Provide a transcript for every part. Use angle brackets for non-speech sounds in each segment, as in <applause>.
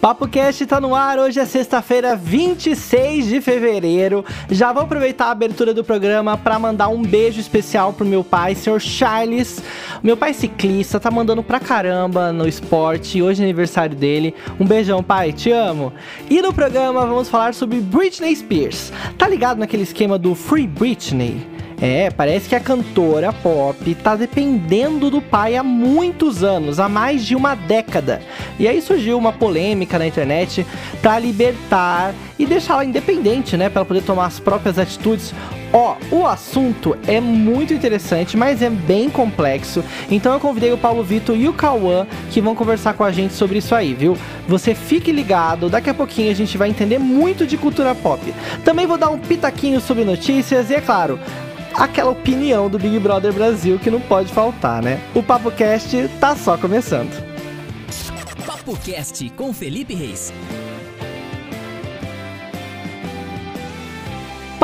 Papo Cast tá no ar, hoje é sexta-feira, 26 de fevereiro. Já vou aproveitar a abertura do programa para mandar um beijo especial pro meu pai, senhor Charles. Meu pai ciclista, tá mandando pra caramba no esporte, hoje é aniversário dele. Um beijão, pai, te amo. E no programa vamos falar sobre Britney Spears. Tá ligado naquele esquema do Free Britney? É, parece que a cantora pop tá dependendo do pai há muitos anos, há mais de uma década. E aí surgiu uma polêmica na internet para libertar e deixá-la independente, né, para poder tomar as próprias atitudes. Ó, o assunto é muito interessante, mas é bem complexo. Então eu convidei o Paulo Vitor e o Cauã que vão conversar com a gente sobre isso aí, viu? Você fique ligado, daqui a pouquinho a gente vai entender muito de cultura pop. Também vou dar um pitaquinho sobre notícias e é claro, aquela opinião do Big Brother Brasil que não pode faltar, né? O Papo Cast tá só começando. Papo Cast com Felipe Reis.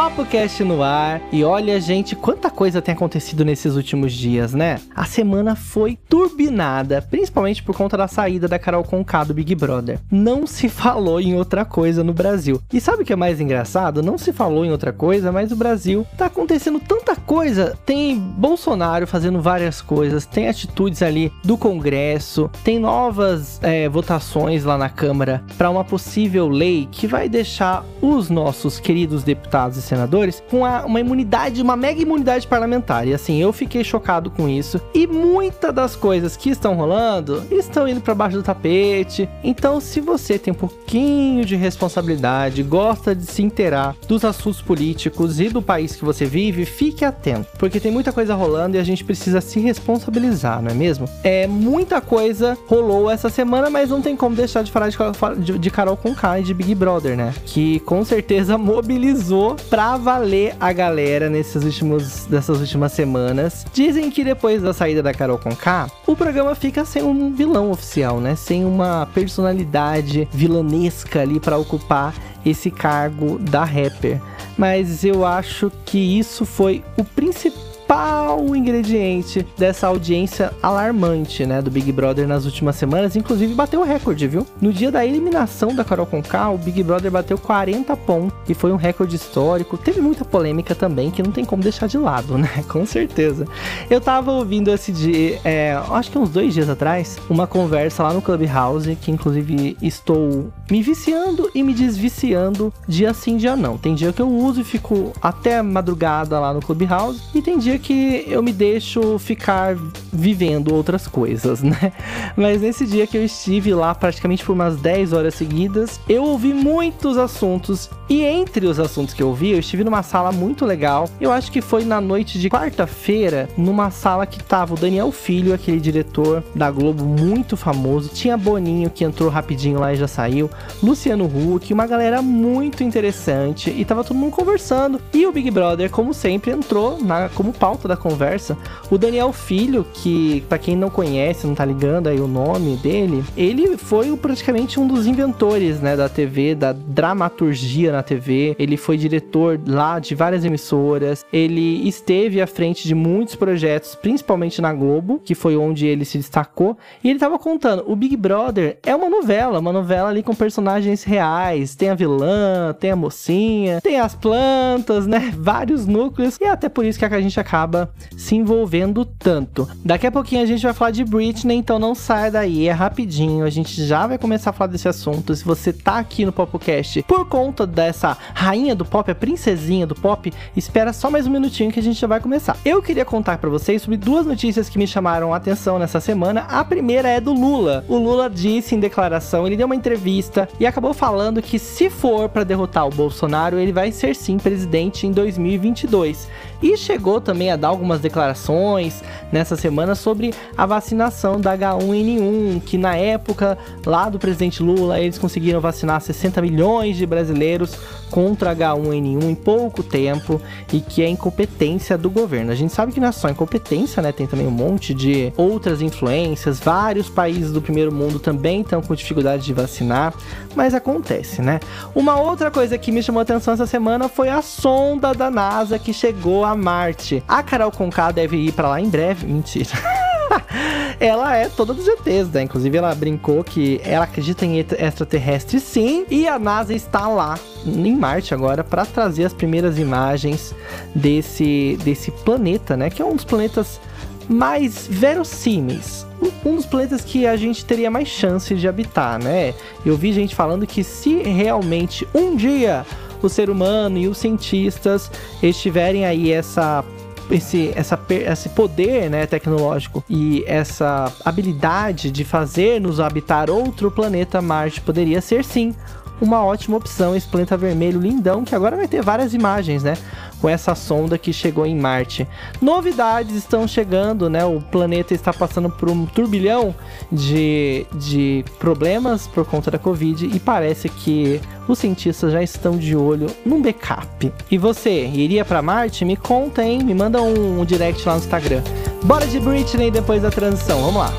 Papo Cast no ar. E olha, gente, quanta coisa tem acontecido nesses últimos dias, né? A semana foi turbinada, principalmente por conta da saída da Carol Conká do Big Brother. Não se falou em outra coisa no Brasil. E sabe o que é mais engraçado? Não se falou em outra coisa, mas o Brasil tá acontecendo tanta coisa. Tem Bolsonaro fazendo várias coisas, tem atitudes ali do Congresso, tem novas é, votações lá na Câmara para uma possível lei que vai deixar os nossos queridos deputados e senadores com a, uma imunidade, uma mega imunidade parlamentar. E assim, eu fiquei chocado com isso. E muitas das coisas que estão rolando estão indo para baixo do tapete. Então, se você tem um pouquinho de responsabilidade, gosta de se inteirar dos assuntos políticos e do país que você vive, fique atento, porque tem muita coisa rolando e a gente precisa se responsabilizar, não é mesmo? É muita coisa rolou essa semana, mas não tem como deixar de falar de, de Carol Conká e de Big Brother, né? Que com certeza <laughs> mobilizou pra pra valer a galera nesses últimos, dessas últimas semanas. Dizem que depois da saída da Carol Conká, o programa fica sem um vilão oficial, né? Sem uma personalidade vilanesca ali para ocupar esse cargo da rapper. Mas eu acho que isso foi o principal principal ingrediente dessa audiência alarmante, né, do Big Brother nas últimas semanas, inclusive bateu o recorde, viu? No dia da eliminação da Carol Conká, o Big Brother bateu 40 pontos, e foi um recorde histórico. Teve muita polêmica também, que não tem como deixar de lado, <laughs> né? Com certeza. Eu tava ouvindo esse dia, é, acho que uns dois dias atrás, uma conversa lá no Clubhouse, que inclusive estou me viciando e me desviciando dia sim, dia não. Tem dia que eu uso e fico até madrugada lá no Clubhouse, e tem dia que eu me deixo ficar vivendo outras coisas, né? Mas nesse dia que eu estive lá praticamente por umas 10 horas seguidas, eu ouvi muitos assuntos e entre os assuntos que eu ouvi, eu estive numa sala muito legal. Eu acho que foi na noite de quarta-feira, numa sala que tava o Daniel Filho, aquele diretor da Globo muito famoso, tinha Boninho que entrou rapidinho lá e já saiu, Luciano Huck, uma galera muito interessante e tava todo mundo conversando. E o Big Brother, como sempre, entrou na como pau pauta da conversa, o Daniel Filho, que para quem não conhece, não tá ligando aí o nome dele, ele foi praticamente um dos inventores, né, da TV, da dramaturgia na TV. Ele foi diretor lá de várias emissoras. Ele esteve à frente de muitos projetos, principalmente na Globo, que foi onde ele se destacou. E ele tava contando, o Big Brother é uma novela, uma novela ali com personagens reais. Tem a vilã, tem a mocinha, tem as plantas, né? Vários núcleos. E é até por isso que a gente acaba acaba se envolvendo tanto. Daqui a pouquinho a gente vai falar de Britney, então não saia daí, é rapidinho. A gente já vai começar a falar desse assunto. Se você tá aqui no Popcast por conta dessa rainha do pop, a princesinha do pop, espera só mais um minutinho que a gente já vai começar. Eu queria contar para vocês sobre duas notícias que me chamaram a atenção nessa semana. A primeira é do Lula. O Lula disse em declaração, ele deu uma entrevista e acabou falando que se for para derrotar o Bolsonaro, ele vai ser sim presidente em 2022. E chegou também a dar algumas declarações nessa semana sobre a vacinação da H1N1, que na época lá do presidente Lula eles conseguiram vacinar 60 milhões de brasileiros contra H1N1 em pouco tempo e que é incompetência do governo. A gente sabe que não é só incompetência, né? Tem também um monte de outras influências. Vários países do primeiro mundo também estão com dificuldade de vacinar, mas acontece, né? Uma outra coisa que me chamou atenção essa semana foi a sonda da NASA que chegou a Marte. A Carol Conká deve ir para lá em breve. Mentira. <laughs> ela é toda dos ETs, né? Inclusive ela brincou que ela acredita em extraterrestre sim, e a NASA está lá em Marte agora para trazer as primeiras imagens desse desse planeta, né? Que é um dos planetas mais verossímeis. Um dos planetas que a gente teria mais chance de habitar, né? Eu vi gente falando que se realmente um dia o ser humano e os cientistas estiverem aí essa esse, essa, esse poder né, tecnológico e essa habilidade de fazer-nos habitar outro planeta Marte poderia ser sim uma ótima opção esse planeta vermelho lindão que agora vai ter várias imagens, né? Com essa sonda que chegou em Marte. Novidades estão chegando, né? O planeta está passando por um turbilhão de, de problemas por conta da Covid e parece que os cientistas já estão de olho num backup. E você, iria para Marte? Me conta, hein? Me manda um, um direct lá no Instagram. Bora de Britney depois da transição, vamos lá.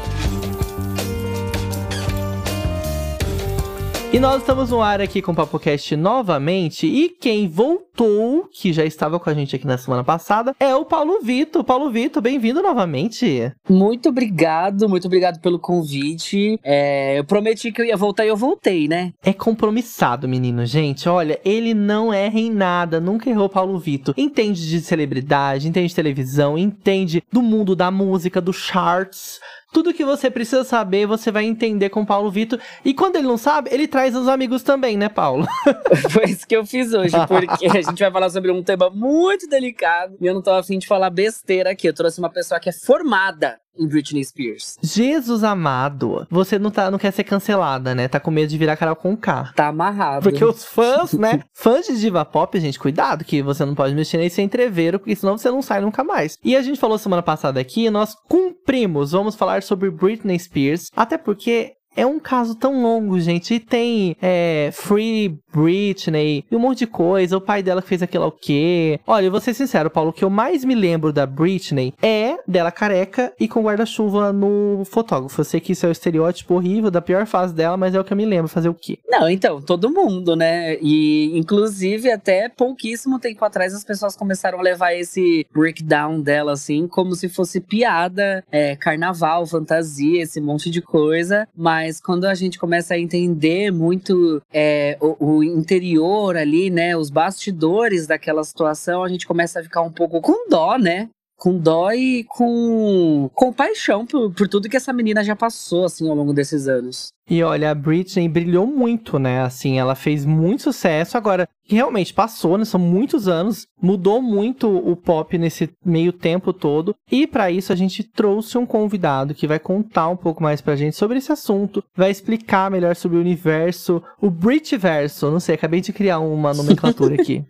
E nós estamos no ar aqui com o PapoCast novamente. E quem voltou, que já estava com a gente aqui na semana passada, é o Paulo Vitor. Paulo Vitor, bem-vindo novamente. Muito obrigado, muito obrigado pelo convite. É, eu prometi que eu ia voltar e eu voltei, né? É compromissado, menino, gente. Olha, ele não erra em nada, nunca errou Paulo Vitor. Entende de celebridade, entende de televisão, entende do mundo da música, dos charts tudo que você precisa saber, você vai entender com o Paulo Vitor. E quando ele não sabe, ele traz os amigos também, né, Paulo? <laughs> Foi isso que eu fiz hoje, porque a gente vai falar sobre um tema muito delicado e eu não tô afim de falar besteira aqui. Eu trouxe uma pessoa que é formada em Britney Spears. Jesus amado, você não, tá, não quer ser cancelada, né? Tá com medo de virar Carol com K. Tá amarrado. Porque os fãs, né? <laughs> fãs de diva pop, gente, cuidado que você não pode mexer nesse entreveiro, porque senão você não sai nunca mais. E a gente falou semana passada aqui, nós cumprimos, vamos falar sobre Britney Spears, até porque é um caso tão longo, gente. E tem é, Free Britney e um monte de coisa. O pai dela fez aquilo o quê? Olha, eu vou ser sincero, Paulo, o que eu mais me lembro da Britney é dela careca e com guarda-chuva no fotógrafo. Eu sei que isso é o estereótipo horrível da pior fase dela, mas é o que eu me lembro. Fazer o quê? Não, então, todo mundo, né? E inclusive até pouquíssimo tempo atrás as pessoas começaram a levar esse breakdown dela assim, como se fosse piada, é, carnaval, fantasia, esse monte de coisa. Mas quando a gente começa a entender muito é, o, o interior ali, né? Os bastidores daquela situação, a gente começa a ficar um pouco com dó, né? com dó e com, com paixão por, por tudo que essa menina já passou, assim, ao longo desses anos. E olha, a Britney brilhou muito, né? Assim, ela fez muito sucesso. Agora, realmente passou, né? São muitos anos, mudou muito o pop nesse meio tempo todo. E para isso a gente trouxe um convidado que vai contar um pouco mais pra gente sobre esse assunto, vai explicar melhor sobre o universo, o Britverso. Não sei, acabei de criar uma nomenclatura aqui.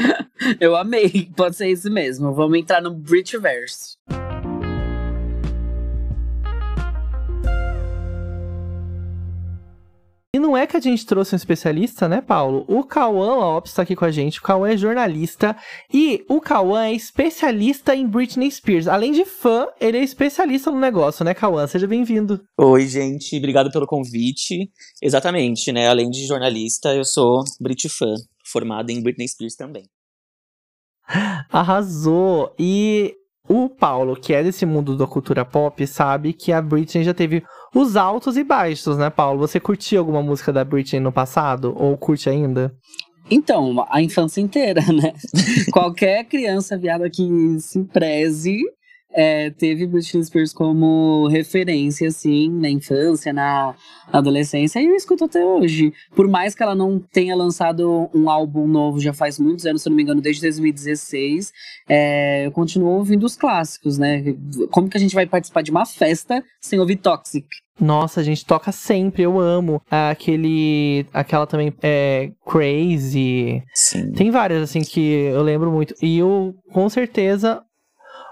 <laughs> Eu amei, pode ser isso mesmo. Vamos entrar no Britverso. E não é que a gente trouxe um especialista, né, Paulo? O Cauã Lopes está aqui com a gente. O Cauã é jornalista e o Cauã é especialista em Britney Spears. Além de fã, ele é especialista no negócio, né, Cauã? Seja bem-vindo. Oi, gente. Obrigado pelo convite. Exatamente, né? Além de jornalista, eu sou Brit fã, formada em Britney Spears também. <gasps> Arrasou! E o Paulo, que é desse mundo da cultura pop, sabe que a Britney já teve os altos e baixos, né, Paulo? Você curtiu alguma música da Britney no passado? Ou curte ainda? Então, a infância inteira, <laughs> né? Qualquer criança viada que se preze é, teve Britney Spears como referência, assim, na infância, na adolescência, e eu escuto até hoje. Por mais que ela não tenha lançado um álbum novo já faz muitos anos, se eu não me engano, desde 2016, é, eu continuo ouvindo os clássicos, né? Como que a gente vai participar de uma festa sem ouvir Toxic? Nossa, a gente toca sempre, eu amo. Aquele. Aquela também é Crazy. Sim. Tem várias, assim, que eu lembro muito. E eu, com certeza,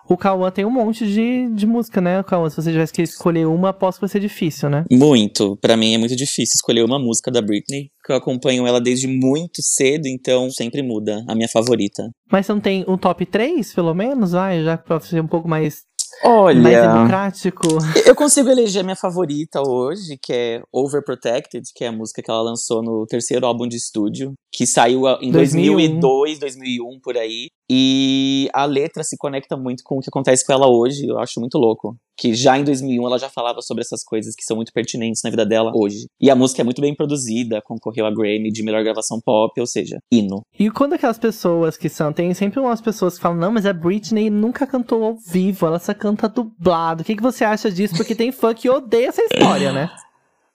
o Cauã tem um monte de, de música, né, Cauã? Se você tivesse que escolher uma, aposto que vai ser difícil, né? Muito. Para mim é muito difícil escolher uma música da Britney, porque eu acompanho ela desde muito cedo, então sempre muda a minha favorita. Mas você não tem um top 3, pelo menos? Vai, já pra ser um pouco mais Olha, mais democrático. Eu consigo eleger a minha favorita hoje, que é Overprotected, que é a música que ela lançou no terceiro álbum de estúdio, que saiu em 2001. 2002, 2001 por aí. E a letra se conecta muito com o que acontece com ela hoje, eu acho muito louco. Que já em 2001 ela já falava sobre essas coisas que são muito pertinentes na vida dela hoje. E a música é muito bem produzida, concorreu a Grammy de melhor gravação pop, ou seja, hino. E quando aquelas pessoas que são, tem sempre umas pessoas que falam, não, mas a Britney nunca cantou ao vivo, ela só canta dublado. O que, que você acha disso? Porque tem fã que odeia essa história, né? <laughs>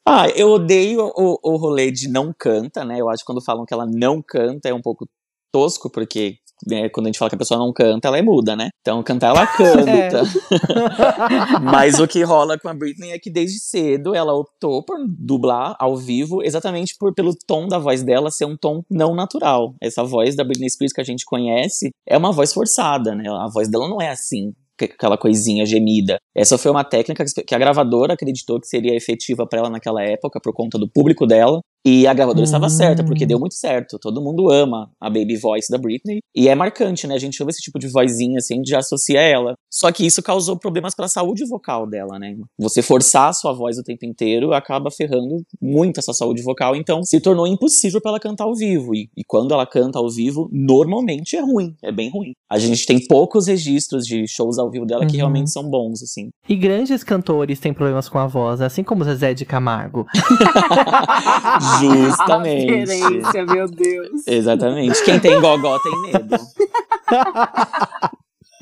Ah, eu odeio o, o rolê de não canta, né? Eu acho que quando falam que ela não canta é um pouco tosco, porque né, quando a gente fala que a pessoa não canta, ela é muda, né? Então, cantar ela canta. É. <laughs> Mas o que rola com a Britney é que desde cedo ela optou por dublar ao vivo, exatamente por, pelo tom da voz dela ser um tom não natural. Essa voz da Britney Spears que a gente conhece é uma voz forçada, né? A voz dela não é assim aquela coisinha gemida. Essa foi uma técnica que a gravadora acreditou que seria efetiva para ela naquela época, por conta do público dela. E a gravadora uhum. estava certa, porque deu muito certo. Todo mundo ama a baby voice da Britney. E é marcante, né? A gente ouve esse tipo de vozinha assim, já associa ela. Só que isso causou problemas para a saúde vocal dela, né? Você forçar a sua voz o tempo inteiro acaba ferrando muito a sua saúde vocal. Então se tornou impossível para ela cantar ao vivo. E, e quando ela canta ao vivo, normalmente é ruim. É bem ruim. A gente tem poucos registros de shows ao vivo dela uhum. que realmente são bons, assim. E grandes cantores têm problemas com a voz, assim como Zezé de Camargo. <laughs> Justamente. <laughs> A meu Deus. Exatamente. Quem tem gogó tem medo. <laughs>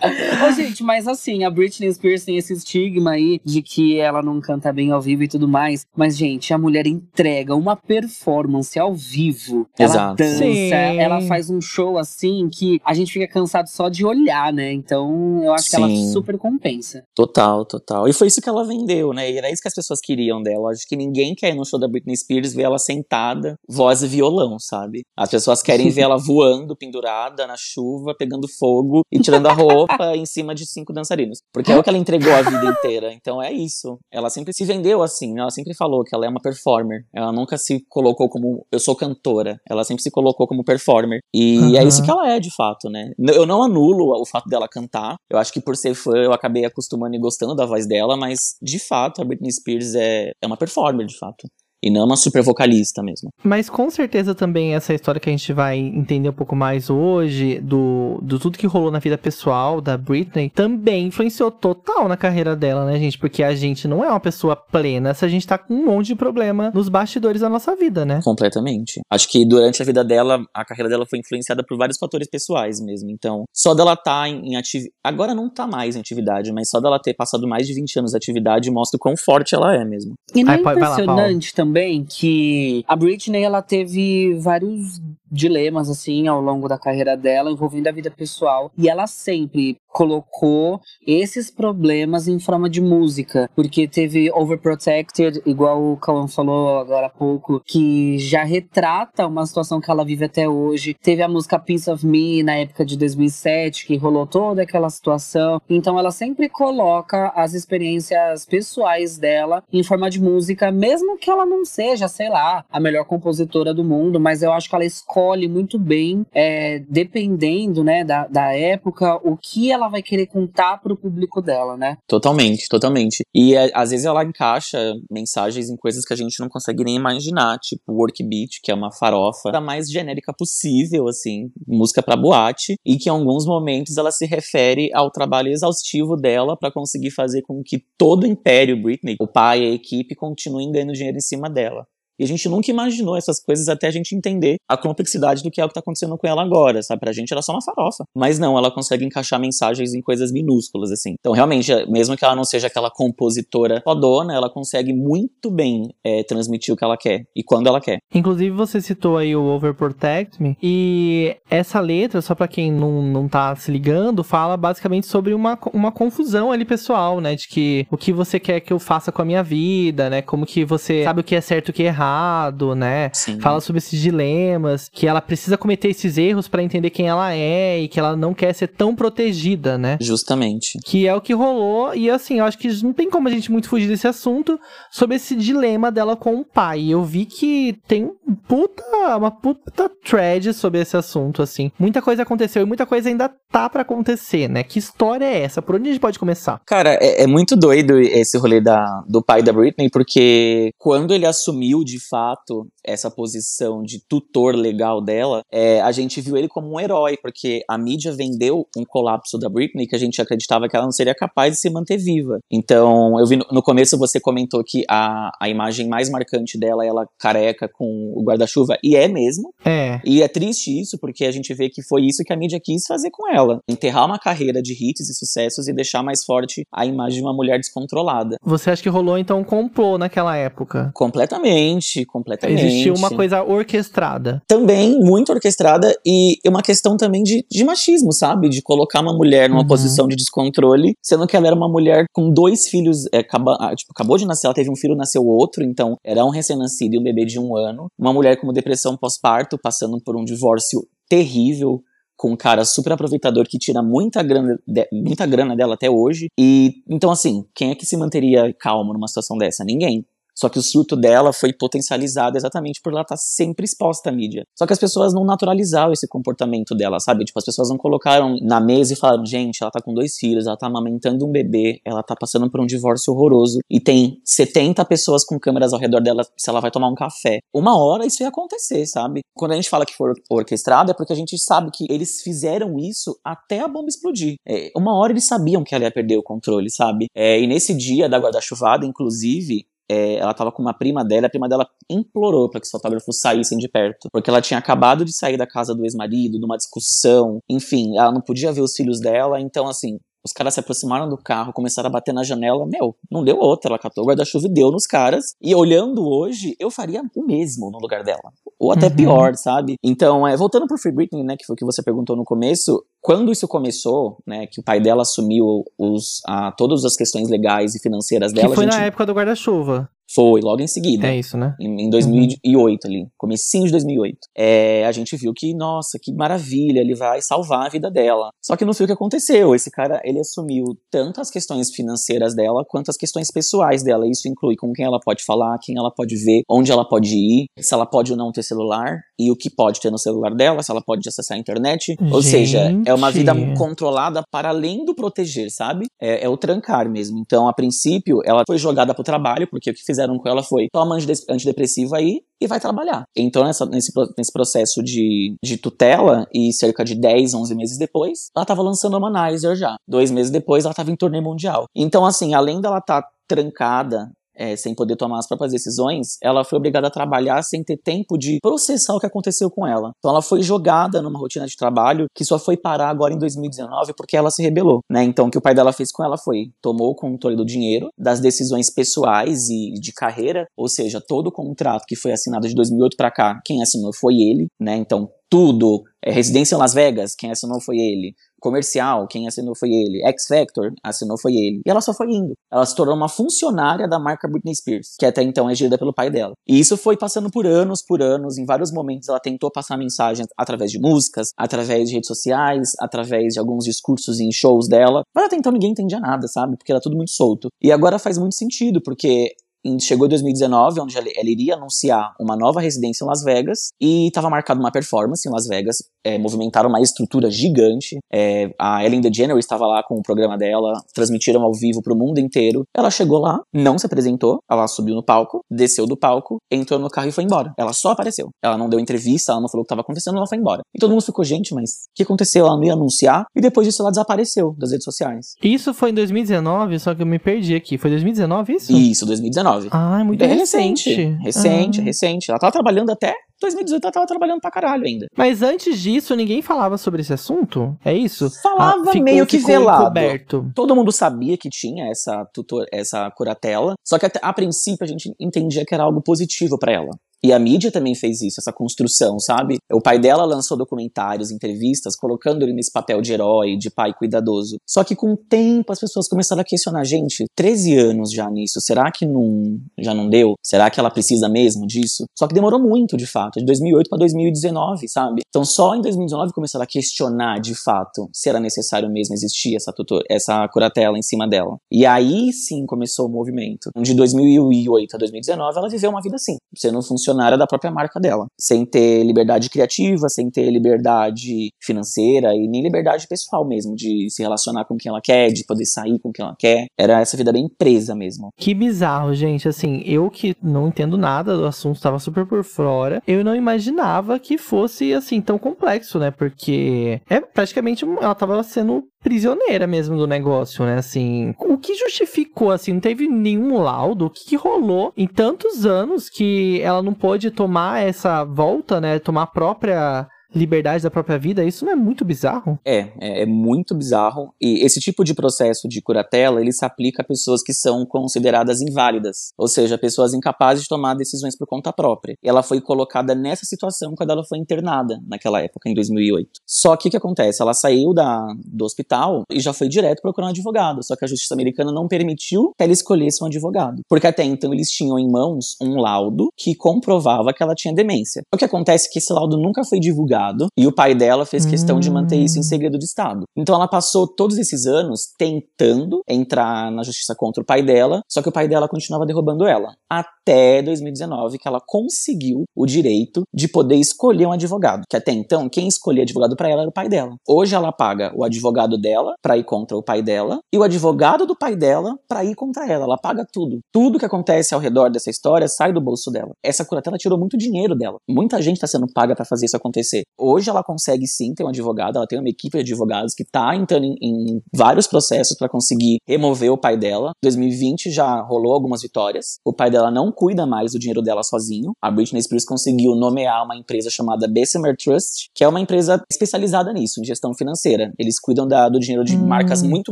Ô, gente, mas assim, a Britney Spears tem esse estigma aí de que ela não canta bem ao vivo e tudo mais. Mas, gente, a mulher entrega uma performance ao vivo. Exato. Ela dança, Sim. ela faz um show assim que a gente fica cansado só de olhar, né? Então, eu acho Sim. que ela super compensa. Total, total. E foi isso que ela vendeu, né? E era isso que as pessoas queriam dela. Acho que ninguém quer ir no show da Britney Spears ver ela sentada, voz e violão, sabe? As pessoas querem ver ela <laughs> voando, pendurada na chuva, pegando fogo e tirando a roupa <laughs> em cima de cinco dançarinos. Porque é o que ela entregou a vida inteira. Então é isso. Ela sempre se vendeu assim. Né? Ela sempre falou que ela é uma performer. Ela nunca se colocou como eu sou cantora. Ela sempre se colocou como performer. E uhum. é isso que ela é, de fato, né? Eu não anulo o fato dela cantar. Eu acho que por ser fã, eu acabei acostumando e gostando da voz dela, mas de fato a Britney Spears é, é uma performer, de fato e não uma super vocalista mesmo. Mas com certeza também essa história que a gente vai entender um pouco mais hoje, do, do tudo que rolou na vida pessoal da Britney, também influenciou total na carreira dela, né, gente? Porque a gente não é uma pessoa plena se a gente tá com um monte de problema nos bastidores da nossa vida, né? Completamente. Acho que durante a vida dela, a carreira dela foi influenciada por vários fatores pessoais mesmo. Então, só dela tá em, em atividade. Agora não tá mais em atividade, mas só dela ter passado mais de 20 anos de atividade mostra o quão forte ela é mesmo. E não é impressionante também também que a Britney ela teve vários dilemas assim ao longo da carreira dela envolvendo a vida pessoal. E ela sempre colocou esses problemas em forma de música, porque teve Overprotected, igual o Cauã falou agora há pouco, que já retrata uma situação que ela vive até hoje. Teve a música Piece of Me na época de 2007, que rolou toda aquela situação. Então ela sempre coloca as experiências pessoais dela em forma de música, mesmo que ela não seja, sei lá, a melhor compositora do mundo, mas eu acho que ela escolhe muito bem, é, dependendo, né, da, da época, o que ela ela vai querer contar pro público dela, né? Totalmente, totalmente. E é, às vezes ela encaixa mensagens em coisas que a gente não consegue nem imaginar, tipo Work Beat, que é uma farofa da mais genérica possível, assim, música para boate, e que em alguns momentos ela se refere ao trabalho exaustivo dela para conseguir fazer com que todo o império Britney, o pai e a equipe, continuem ganhando dinheiro em cima dela. E a gente nunca imaginou essas coisas até a gente entender a complexidade do que é o que tá acontecendo com ela agora, sabe? Pra gente ela é só uma farofa. Mas não, ela consegue encaixar mensagens em coisas minúsculas, assim. Então, realmente, mesmo que ela não seja aquela compositora fodona, ela consegue muito bem é, transmitir o que ela quer e quando ela quer. Inclusive, você citou aí o Overprotect Me, e essa letra, só pra quem não, não tá se ligando, fala basicamente sobre uma, uma confusão ali pessoal, né? De que o que você quer que eu faça com a minha vida, né? Como que você sabe o que é certo e o que é errado errado, né? Sim. Fala sobre esses dilemas, que ela precisa cometer esses erros para entender quem ela é e que ela não quer ser tão protegida, né? Justamente. Que é o que rolou e assim, eu acho que não tem como a gente muito fugir desse assunto sobre esse dilema dela com o pai. Eu vi que tem puta, uma puta thread sobre esse assunto, assim. Muita coisa aconteceu e muita coisa ainda tá para acontecer, né? Que história é essa? Por onde a gente pode começar? Cara, é, é muito doido esse rolê da, do pai da Britney, porque quando ele assumiu de fato essa posição de tutor legal dela, é, a gente viu ele como um herói, porque a mídia vendeu um colapso da Britney que a gente acreditava que ela não seria capaz de se manter viva. Então, eu vi no, no começo você comentou que a, a imagem mais marcante dela é ela careca com o guarda-chuva, e é mesmo. É. E é triste isso, porque a gente vê que foi isso que a mídia quis fazer com ela: enterrar uma carreira de hits e sucessos e deixar mais forte a imagem de uma mulher descontrolada. Você acha que rolou então um complô naquela época? Completamente, completamente. Existiu uma coisa orquestrada. Também, muito orquestrada, e uma questão também de, de machismo, sabe? De colocar uma mulher numa Uhum. posição de descontrole, sendo que ela era uma mulher com dois filhos, é, acaba- ah, tipo, acabou de nascer, ela teve um filho, nasceu outro, então era um recém-nascido e um bebê de um ano. Uma mulher com depressão pós-parto, passando por um divórcio terrível, com um cara super aproveitador que tira muita grana, de- muita grana dela até hoje. E então, assim, quem é que se manteria calmo numa situação dessa? Ninguém. Só que o surto dela foi potencializado exatamente por ela estar sempre exposta à mídia. Só que as pessoas não naturalizaram esse comportamento dela, sabe? Tipo, as pessoas não colocaram na mesa e falaram, gente, ela tá com dois filhos, ela tá amamentando um bebê, ela tá passando por um divórcio horroroso e tem 70 pessoas com câmeras ao redor dela se ela vai tomar um café. Uma hora isso ia acontecer, sabe? Quando a gente fala que foi or- orquestrado, é porque a gente sabe que eles fizeram isso até a bomba explodir. É, uma hora eles sabiam que ela ia perder o controle, sabe? É, e nesse dia da guarda-chuvada, inclusive, é, ela tava com uma prima dela, a prima dela implorou para que os fotógrafos saíssem de perto, porque ela tinha acabado de sair da casa do ex-marido, de uma discussão, enfim, ela não podia ver os filhos dela, então assim, os caras se aproximaram do carro, começaram a bater na janela, meu, não deu outra, ela catou o guarda-chuva e deu nos caras, e olhando hoje, eu faria o mesmo no lugar dela, ou até Uhum. pior, sabe? Então, é, voltando pro Free Britney, né, que foi o que você perguntou no começo, quando isso começou, né, que o pai dela assumiu os, a, todas as questões legais e financeiras dela, que foi gente na época do guarda-chuva. Foi logo em seguida. É isso, né? Em, em 2008 ali, comecinho de 2008. É, a gente viu que, nossa, que maravilha, ele vai salvar a vida dela. Só que não foi o que aconteceu. Esse cara, ele assumiu tanto as questões financeiras dela, quanto as questões pessoais dela. Isso inclui com quem ela pode falar, quem ela pode ver, onde ela pode ir, se ela pode ou não ter celular, e o que pode ter no celular dela, se ela pode acessar a internet. Ou seja, é uma vida Gente. controlada para além do proteger, sabe? É, é o trancar mesmo. Então, a princípio, ela foi jogada pro trabalho, porque o que fizeram com ela foi toma antide- antidepressivo aí e vai trabalhar. Então, nessa- nesse, nesse processo de, de tutela, e cerca de 10, 11 meses depois, ela tava lançando uma Womanizer já. Dois meses depois, ela tava em turnê mundial. Então, assim, além dela estar trancada é, sem poder tomar as próprias decisões, ela foi obrigada a trabalhar sem ter tempo de processar o que aconteceu com ela. Então ela foi jogada numa rotina de trabalho que só foi parar agora em 2019 porque ela se rebelou, né? Então o que o pai dela fez com ela foi tomou o controle do dinheiro, das decisões pessoais e de carreira, ou seja, todo o contrato que foi assinado de 2008 para cá, quem assinou foi ele, né? Então tudo, é, residência em Las Vegas, quem assinou foi ele. Comercial, quem assinou foi ele. X Factor, assinou foi ele. E ela só foi indo. Ela se tornou uma funcionária da marca Britney Spears, que até então é gerida pelo pai dela. E isso foi passando por anos, por anos. Em vários momentos ela tentou passar mensagens através de músicas, através de redes sociais, através de alguns discursos em shows dela. Mas até então ninguém entendia nada, sabe? Porque era tudo muito solto. E agora faz muito sentido, porque chegou em 2019, onde ela, ela iria anunciar uma nova residência em Las Vegas e estava marcada uma performance em Las Vegas. É, movimentaram uma estrutura gigante. É, a Ellen DeGeneres estava lá com o programa dela, transmitiram ao vivo para o mundo inteiro. Ela chegou lá, não se apresentou, ela subiu no palco, desceu do palco, entrou no carro e foi embora. Ela só apareceu. Ela não deu entrevista, ela não falou o que estava acontecendo, ela foi embora. E todo mundo ficou, gente, mas o que aconteceu? Ela não ia anunciar. E depois disso ela desapareceu das redes sociais. Isso foi em 2019, só que eu me perdi aqui. Foi 2019 isso? Isso, 2019. Ah, é muito É recente. recente. Recente, Ah. recente. Ela tava trabalhando até 2018, ela tava trabalhando pra caralho ainda. Mas antes disso, ninguém falava sobre esse assunto? É isso? Falava ficou- meio que velado. encoberto. Todo mundo sabia que tinha essa tutor, essa curatela, só que até, a princípio a gente entendia que era algo positivo pra ela. E a mídia também fez isso, essa construção, sabe? O pai dela lançou documentários, entrevistas, colocando ele nesse papel de herói, de pai cuidadoso. Só que com o tempo as pessoas começaram a questionar, gente, 13 anos já nisso, será que não, já não deu? Será que ela precisa mesmo disso? Só que demorou muito, de fato, de 2008 pra 2019, sabe? Então só em 2019 começaram a questionar, de fato, se era necessário mesmo existir essa, tutor, essa curatela em cima dela. E aí sim começou o movimento. De 2008 a 2019 ela viveu uma vida assim, sendo funcionária funcionária da própria marca dela, sem ter liberdade criativa, sem ter liberdade financeira e nem liberdade pessoal mesmo, de se relacionar com quem ela quer, de poder sair com quem ela quer. Era essa vida bem presa mesmo. Que bizarro, gente. Assim, eu que não entendo nada do assunto, estava super por fora, eu não imaginava que fosse assim tão complexo, né? Porque é praticamente ela tava sendo prisioneira mesmo do negócio, né? Assim, o que justificou, assim, não teve nenhum laudo? O que, que, rolou em tantos anos que ela não pôde tomar essa volta, né? Tomar a própria liberdade da própria vida, isso não é muito bizarro? É, é, é, muito bizarro. E esse tipo de processo de curatela, ele se aplica a pessoas que são consideradas inválidas, ou seja, pessoas incapazes de tomar decisões por conta própria. Ela foi colocada nessa situação quando ela foi internada naquela época, em 2008. Só que o que acontece? Ela saiu da, do hospital e já foi direto procurar um advogado, só que a justiça americana não permitiu que ela escolhesse um advogado, porque até então eles tinham em mãos um laudo que comprovava que ela tinha demência. O que acontece é que esse laudo nunca foi divulgado e o pai dela fez questão hum. de manter isso em hum. segredo de Estado. Então ela passou todos esses anos tentando entrar na justiça contra o pai dela, só que o pai dela continuava derrubando ela. Até 2019, que ela conseguiu o direito de poder escolher um advogado. Que até então, quem escolhia advogado para ela era o pai dela. Hoje ela paga o advogado dela para ir contra o pai dela e o advogado do pai dela para ir contra ela. Ela paga tudo. Tudo que acontece ao redor dessa história sai do bolso dela. Essa curatela tirou muito dinheiro dela. Muita gente está sendo paga para fazer isso acontecer. Hoje ela consegue sim ter um advogado, ela tem uma equipe de advogados que está entrando em, em, vários processos para conseguir remover o pai dela. Em 2020 já rolou algumas vitórias. O pai dela não cuida mais do dinheiro dela sozinho. A Britney Spears conseguiu nomear uma empresa chamada Bessemer Trust, que é uma empresa especializada nisso, em gestão financeira. Eles cuidam da, do dinheiro de hum. marcas muito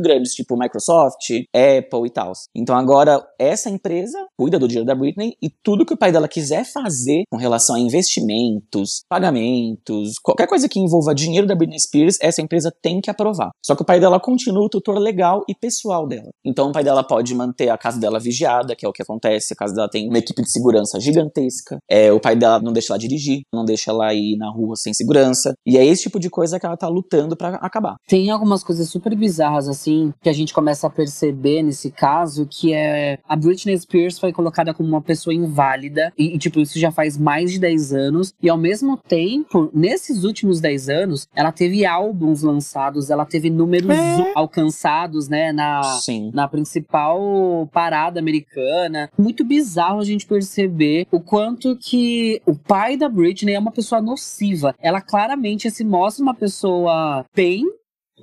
grandes, tipo Microsoft, Apple e tal. Então agora essa empresa cuida do dinheiro da Britney e tudo que o pai dela quiser fazer com relação a investimentos, pagamentos, qualquer coisa que envolva dinheiro da Britney Spears, essa empresa tem que aprovar. Só que o pai dela continua o tutor legal e pessoal dela. Então o pai dela pode manter a casa dela vigiada, que é o que acontece. A casa dela tem uma equipe de segurança gigantesca. É, o pai dela não deixa ela dirigir, não deixa ela ir na rua sem segurança. E é esse tipo de coisa que ela tá lutando para acabar. Tem algumas coisas super bizarras, assim, que a gente começa a perceber nesse caso, que é a Britney Spears foi colocada como uma pessoa inválida. E, tipo, isso já faz mais de 10 anos. E ao mesmo tempo, nesse nesses últimos 10 anos, ela teve álbuns lançados, ela teve números é. alcançados, né, na, Sim. na principal parada americana. Muito bizarro a gente perceber o quanto que o pai da Britney é uma pessoa nociva. Ela claramente se mostra uma pessoa bem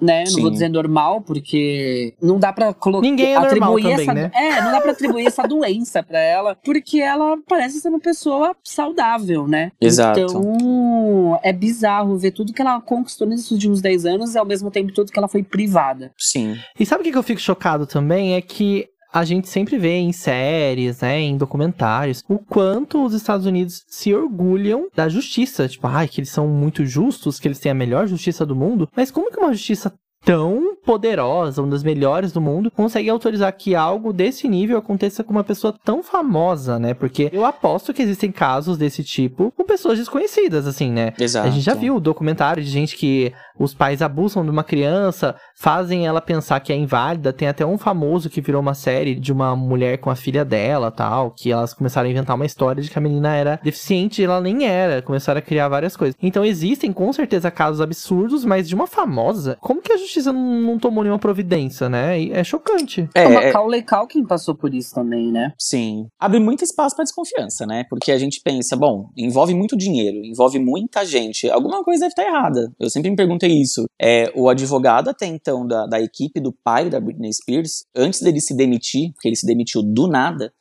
né? Sim. Não vou dizer normal, porque não dá pra colocar. Ninguém é atribuir também, essa. Né? É, não dá pra atribuir essa doença pra ela, porque ela parece ser uma pessoa saudável, né? Exato. Então, é bizarro ver tudo que ela conquistou nesses últimos 10 anos e ao mesmo tempo tudo que ela foi privada. Sim. E sabe o que eu fico chocado também? É que a gente sempre vê em séries, né, em documentários, o quanto os Estados Unidos se orgulham da justiça. Tipo, ai, que eles são muito justos, que eles têm a melhor justiça do mundo. Mas como que uma justiça tão poderosa, uma das melhores do mundo, consegue autorizar que algo desse nível aconteça com uma pessoa tão famosa, né? Porque eu aposto que existem casos desse tipo com pessoas desconhecidas, assim, né? Exato. A gente já viu documentário de gente que os pais abusam de uma criança, fazem ela pensar que é inválida. Tem até um famoso que virou uma série de uma mulher com a filha dela, tal, que elas começaram a inventar uma história de que a menina era deficiente e ela nem era. Começaram a criar várias coisas. Então existem com certeza casos absurdos, mas de uma famosa, como que a justiça não, não tomou nenhuma providência, né? E é chocante. É, é. Macaulay Culkin passou por isso também, né? Sim. Abre muito espaço para desconfiança, né? Porque a gente pensa, bom, envolve muito dinheiro, envolve muita gente, alguma coisa deve estar errada. Eu sempre me pergunto isso. É, o advogado até então da, da equipe do pai da Britney Spears, antes dele se demitir, porque ele se demitiu do nada,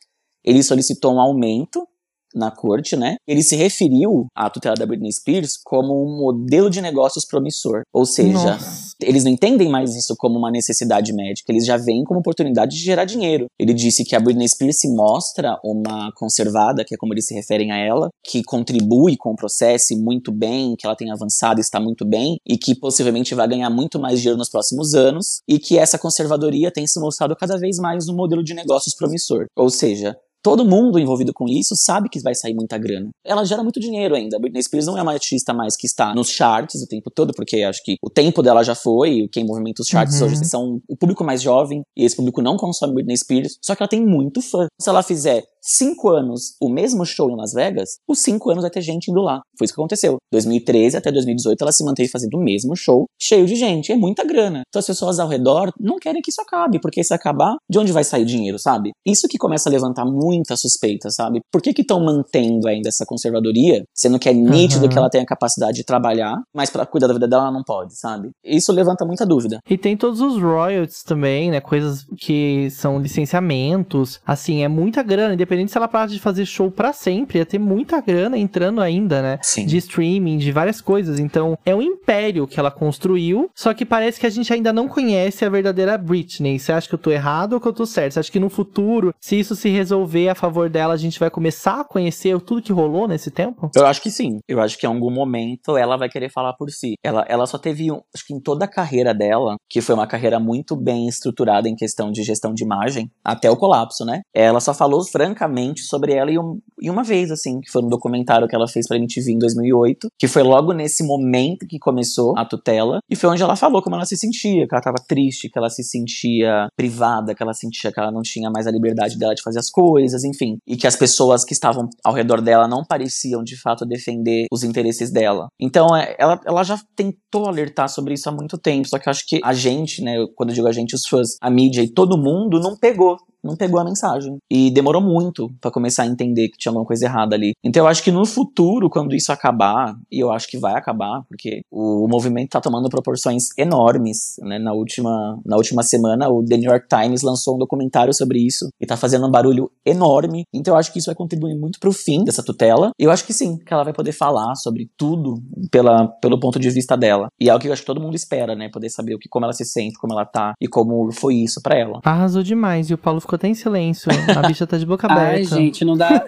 ele solicitou um aumento na corte, né? Ele se referiu à tutela da Britney Spears como um modelo de negócios promissor. Ou seja, Nossa. eles não entendem mais isso como uma necessidade médica, eles já veem como oportunidade de gerar dinheiro. Ele disse que a Britney Spears se mostra uma conservada, que é como eles se referem a ela, que contribui com o processo muito bem, que ela tem avançado está muito bem, e que possivelmente vai ganhar muito mais dinheiro nos próximos anos, e que essa conservadoria tem se mostrado cada vez mais um modelo de negócios promissor. Ou seja, todo mundo envolvido com isso sabe que vai sair muita grana. Ela gera muito dinheiro ainda. A Britney Spears não é uma artista mais que está nos charts o tempo todo, porque acho que o tempo dela já foi, quem movimenta os charts uhum. hoje são o público mais jovem, e esse público não consome Britney Spears, só que ela tem muito fã. Se ela fizer cinco anos o mesmo show em Las Vegas, os cinco anos vai ter gente indo lá. Foi isso que aconteceu. 2013 até 2018 ela se manteve fazendo o mesmo show, cheio de gente. É muita grana. Então as pessoas ao redor não querem que isso acabe, porque se acabar, de onde vai sair o dinheiro, sabe? Isso que começa a levantar muita suspeita, sabe? Por que que estão mantendo ainda essa conservadoria, sendo que é nítido uhum. que ela tem a capacidade de trabalhar, mas para cuidar da vida dela ela não pode, sabe? Isso levanta muita dúvida. E tem todos os royalties também, né? Coisas que são licenciamentos. Assim, é muita grana, independente se ela para de fazer show para sempre, ia ter muita grana entrando ainda, né? Sim. De streaming, de várias coisas. Então, é um império que ela construiu, só que parece que a gente ainda não conhece a verdadeira Britney. Você acha que eu tô errado ou que eu tô certo? Você acha que no futuro, se isso se resolver a favor dela, a gente vai começar a conhecer tudo que rolou nesse tempo? Eu acho que sim. Eu acho que em algum momento ela vai querer falar por si. Ela, ela só teve, um, acho que em toda a carreira dela, que foi uma carreira muito bem estruturada em questão de gestão de imagem, até o colapso, né? Ela só falou francamente sobre ela e, um, e uma vez, assim, que foi um documentário que ela fez pra MTV em 2008, que foi logo nesse momento que começou a tutela, e foi onde ela falou como ela se sentia, que ela tava triste, que ela se sentia privada, que ela sentia que ela não tinha mais a liberdade dela de fazer as coisas, enfim, e que as pessoas que estavam ao redor dela não pareciam de fato defender os interesses dela. Então, é, ela, ela já tentou alertar sobre isso há muito tempo, só que eu acho que a gente, né, quando eu digo a gente, os fãs, a mídia e todo mundo não pegou não pegou a mensagem. E demorou muito para começar a entender que tinha alguma coisa errada ali. Então eu acho que no futuro, quando isso acabar, e eu acho que vai acabar, porque o, movimento tá tomando proporções enormes, né? Na última, na última semana, o The New York Times lançou um documentário sobre isso e tá fazendo um barulho enorme. Então eu acho que isso vai contribuir muito pro fim dessa tutela. Eu acho que sim, que ela vai poder falar sobre tudo pela, pelo ponto de vista dela. E é o que eu acho que todo mundo espera, né? Poder saber o que, como ela se sente, como ela tá e como foi isso para ela. Arrasou demais. E o Paulo ficou até em silêncio. A bicha tá de boca <laughs> aberta. Ai, gente, não dá.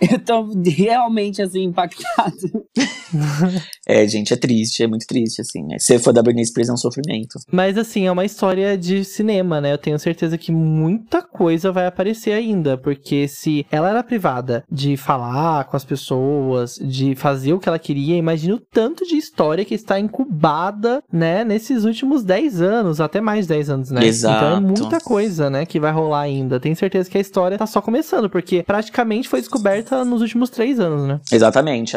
Eu tô realmente, assim, impactado. É, gente, é triste, é muito triste, assim, né? Se for da Britney Spears é um sofrimento. Mas, assim, é uma história de cinema, né? Eu tenho certeza que muita coisa vai aparecer ainda, porque se ela era privada de falar com as pessoas, de fazer o que ela queria, imagina o tanto de história que está incubada, né, nesses últimos 10 anos, até mais 10 anos, né? Exato. Então é muita coisa, né, que vai rolar ainda. Tenho certeza que a história tá só começando, porque praticamente foi descoberta nos últimos três anos, né? Exatamente.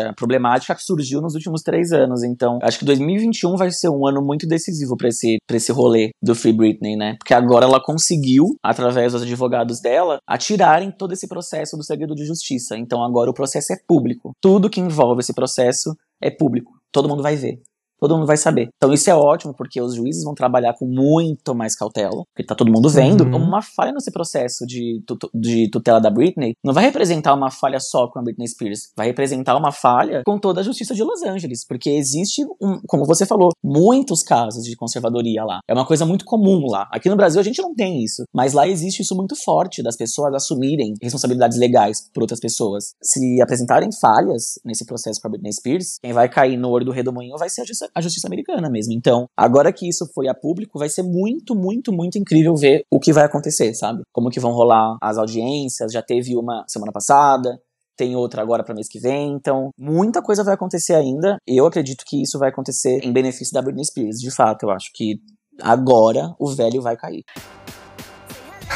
A problemática surgiu nos últimos três anos. Então, acho que 2021 vai ser um ano muito decisivo para esse, pra esse rolê do Free Britney, né? Porque agora ela conseguiu, através dos advogados dela, atirarem todo esse processo do segredo de justiça. Então, agora o processo é público. Tudo que envolve esse processo é público. Todo mundo vai ver todo mundo vai saber. Então isso é ótimo, porque os juízes vão trabalhar com muito mais cautela, porque tá todo mundo vendo. Uhum. Uma falha nesse processo de, de tutela da Britney não vai representar uma falha só com a Britney Spears, vai representar uma falha com toda a justiça de Los Angeles, porque existe, um, como você falou, muitos casos de conservadoria lá. É uma coisa muito comum lá. Aqui no Brasil a gente não tem isso, mas lá existe isso muito forte das pessoas assumirem responsabilidades legais por outras pessoas. Se apresentarem falhas nesse processo com a Britney Spears, quem vai cair no olho do redemoinho vai ser a justiça a justiça americana mesmo. Então, agora que isso foi a público, vai ser muito, muito, muito incrível ver o que vai acontecer, sabe? Como que vão rolar as audiências. Já teve uma semana passada, tem outra agora para mês que vem. Então, muita coisa vai acontecer ainda. Eu acredito que isso vai acontecer em benefício da Britney Spears. De fato, eu acho que agora o velho vai cair.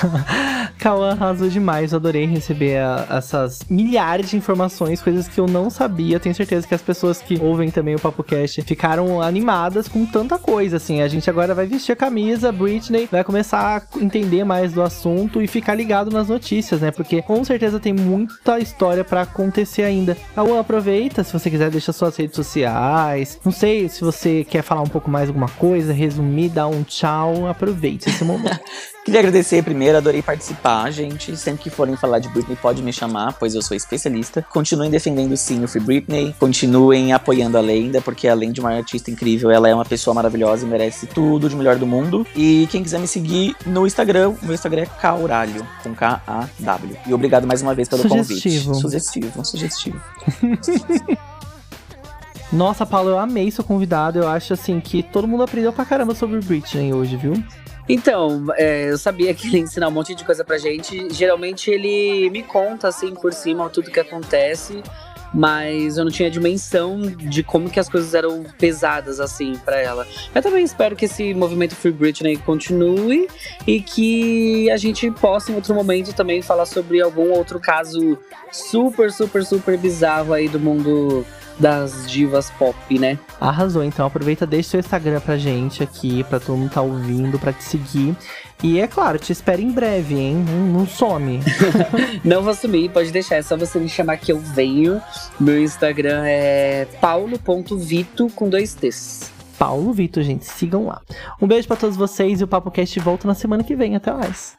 <laughs> Cauã arrasou demais, eu adorei receber a, essas milhares de informações, coisas que eu não sabia. Tenho certeza que as pessoas que ouvem também o Papo Cast ficaram animadas com tanta coisa, assim. A gente agora vai vestir a camisa, Britney vai começar a entender mais do assunto e ficar ligado nas notícias, né? Porque com certeza tem muita história para acontecer ainda. Cauã, aproveita, se você quiser, deixa suas redes sociais. Não sei se você quer falar um pouco mais alguma coisa, resumir, dar um tchau, aproveite esse momento. <laughs> Queria agradecer primeiro, adorei participar, gente. Sempre que forem falar de Britney, pode me chamar, pois eu sou especialista. Continuem defendendo sim o Free Britney, continuem apoiando a Lenda, porque além de uma artista incrível, ela é uma pessoa maravilhosa e merece tudo de melhor do mundo. E quem quiser me seguir no Instagram, meu Instagram é Cauralho, com K-A-W. E obrigado mais uma vez pelo sugestivo. convite. Sugestivo. Sugestivo, <laughs> Nossa, Paulo, eu amei seu convidado. Eu acho assim que todo mundo aprendeu pra caramba sobre Britney hoje, viu? Então, é, eu sabia que ele ia ensinar um monte de coisa pra gente. Geralmente ele me conta, assim, por cima, tudo que acontece. mas eu não tinha dimensão de como que as coisas eram pesadas assim para ela. Eu também espero que esse movimento Free Britney continue e que a gente possa em outro momento também falar sobre algum outro caso super, super, super bizarro aí do mundo das divas pop, né? Arrasou, então aproveita, deixa seu Instagram pra gente aqui, pra todo mundo tá ouvindo, pra te seguir. E é claro, te espero em breve, hein? Não, não some. <laughs> não vou sumir, pode deixar, é só você me chamar que eu venho. Meu Instagram é paulo.vito com dois T's. Paulo Vitor, gente, sigam lá. Um beijo para todos vocês e o Papo Cast volta na semana que vem. Até mais.